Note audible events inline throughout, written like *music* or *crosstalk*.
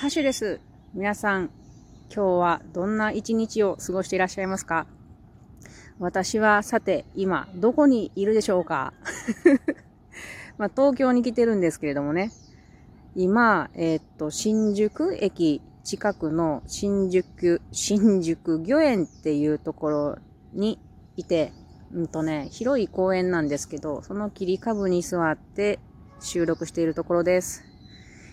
ハッシュです。皆さん、今日はどんな一日を過ごしていらっしゃいますか？私はさて、今、どこにいるでしょうか？*laughs* まあ、東京に来てるんですけれどもね。今、えー、っと、新宿駅近くの新宿、新宿御苑っていうところにいて、うんとね、広い公園なんですけど、その切り株に座って収録しているところです。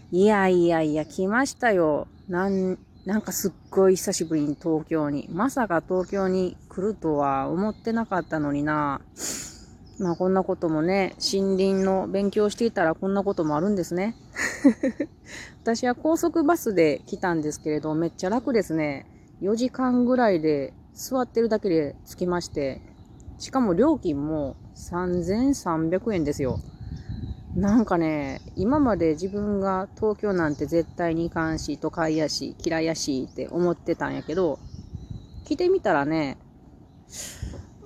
いやいやいや、来ましたよ。なん、なんかすっごい久しぶりに東京に。まさか東京に来るとは思ってなかったのにな。まあこんなこともね、森林の勉強していたらこんなこともあるんですね。*laughs* 私は高速バスで来たんですけれど、めっちゃ楽ですね。4時間ぐらいで座ってるだけで着きまして、しかも料金も3300円ですよ。なんかね、今まで自分が東京なんて絶対に行かんし、都会やし、嫌いやしって思ってたんやけど、来てみたらね、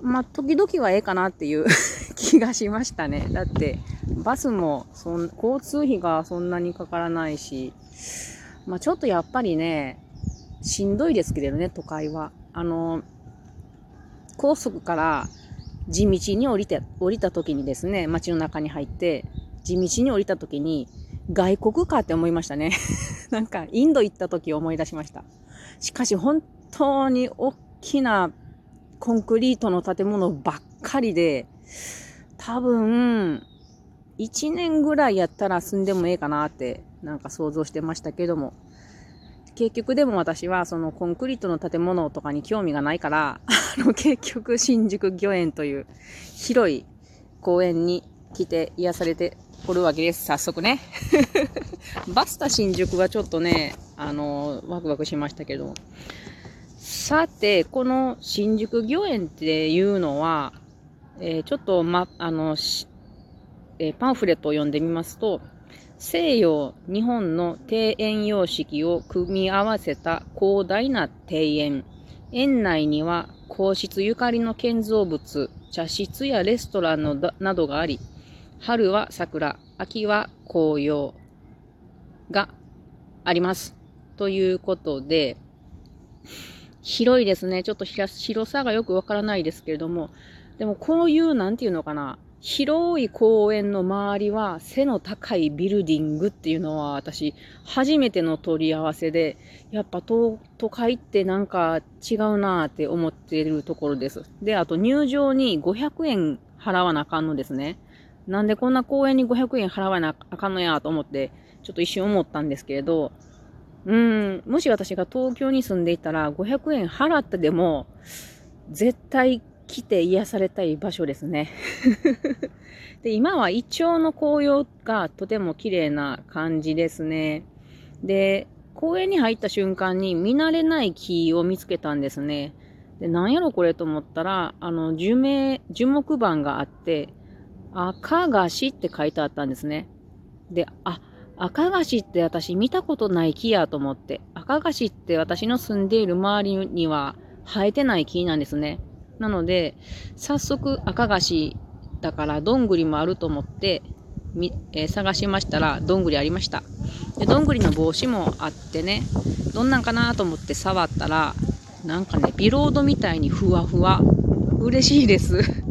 まあ、時々はええかなっていう *laughs* 気がしましたね。だって、バスもそん、交通費がそんなにかからないし、まあ、ちょっとやっぱりね、しんどいですけどね、都会は。あの、高速から地道に降りて、降りた時にですね、街の中に入って、地道に降りた時に、外国かって思いましたね。*laughs* なんか、インド行った時思い出しました。しかし、本当に大きなコンクリートの建物ばっかりで、多分、1年ぐらいやったら住んでもええかなって、なんか想像してましたけども。結局でも私はそのコンクリートの建物とかに興味がないから、*laughs* あの結局新宿御苑という広い公園に来て癒されておるわけです。早速ね。*laughs* バスタ新宿はちょっとね、あの、ワクワクしましたけど。さて、この新宿御苑っていうのは、えー、ちょっと、ま、あの、えー、パンフレットを読んでみますと、西洋、日本の庭園様式を組み合わせた広大な庭園。園内には皇室ゆかりの建造物、茶室やレストランのなどがあり、春は桜、秋は紅葉があります。ということで、広いですね。ちょっと広さがよくわからないですけれども、でもこういう、なんていうのかな、広い公園の周りは背の高いビルディングっていうのは私初めての取り合わせで、やっぱ都会ってなんか違うなーって思ってるところです。で、あと入場に500円払わなあかんのですね。なんでこんな公園に500円払わなあかんのやと思って、ちょっと一瞬思ったんですけれど、うん、もし私が東京に住んでいたら500円払ってでも、絶対来て癒されたい場所ですね。*laughs* で、今はイチョウの紅葉がとても綺麗な感じですね。で、公園に入った瞬間に見慣れない木を見つけたんですね。で、なんやろこれと思ったら、あの、樹名、樹木板があって、赤菓子って書いてあったんですね。で、あ、赤菓子って私見たことない木やと思って、赤菓子って私の住んでいる周りには生えてない木なんですね。なので、早速赤菓子だからどんぐりもあると思って、みえー、探しましたら、どんぐりありました。で、どんぐりの帽子もあってね、どんなんかなと思って触ったら、なんかね、ビロードみたいにふわふわ。嬉しいです。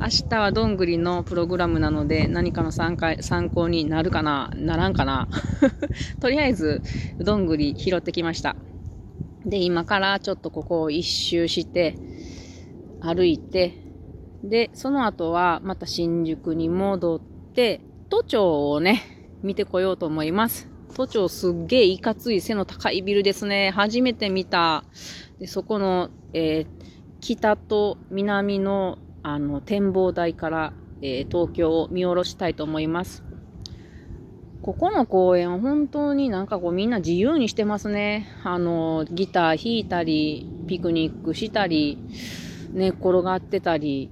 明日はどんぐりのプログラムなので何かの参参考になるかな？ならんかな？*laughs* とりあえずどんぐり拾ってきました。で、今からちょっとここを一周して歩いてで、その後はまた新宿に戻って都庁をね、見てこようと思います。都庁すっげえいかつい背の高いビルですね。初めて見た。で、そこの、えー、北と南のあの展望台から、えー、東京を見下ろしたいと思います。ここの公園は本当になんかこうみんな自由にしてますね。あの、ギター弾いたり、ピクニックしたり、寝っ転がってたり、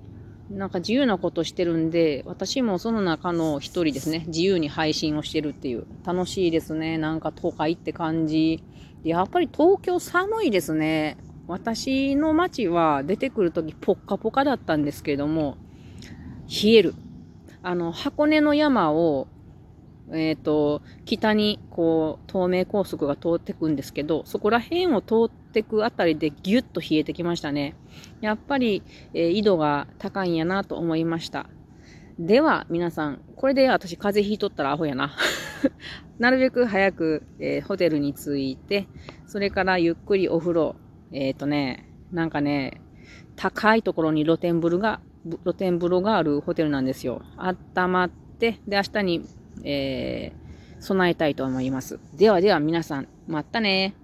なんか自由なことしてるんで、私もその中の一人ですね。自由に配信をしてるっていう。楽しいですね。なんか都会って感じ。やっぱり東京寒いですね。私の街は出てくるときポッカポカだったんですけれども、冷える。あの、箱根の山をえっ、と、北にこう、東名高速が通ってくんですけど、そこら辺を通ってくあたりでギュッと冷えてきましたね。やっぱり、えー、緯度が高いんやなと思いました。では、皆さん、これで私風邪ひいとったらアホやな。*laughs* なるべく早く、えー、ホテルに着いて、それからゆっくりお風呂、えっ、ー、とね、なんかね、高いところに露天風呂が、露天風呂があるホテルなんですよ。温まって、で、明日に、えー、備えたいと思います。ではでは皆さん、またね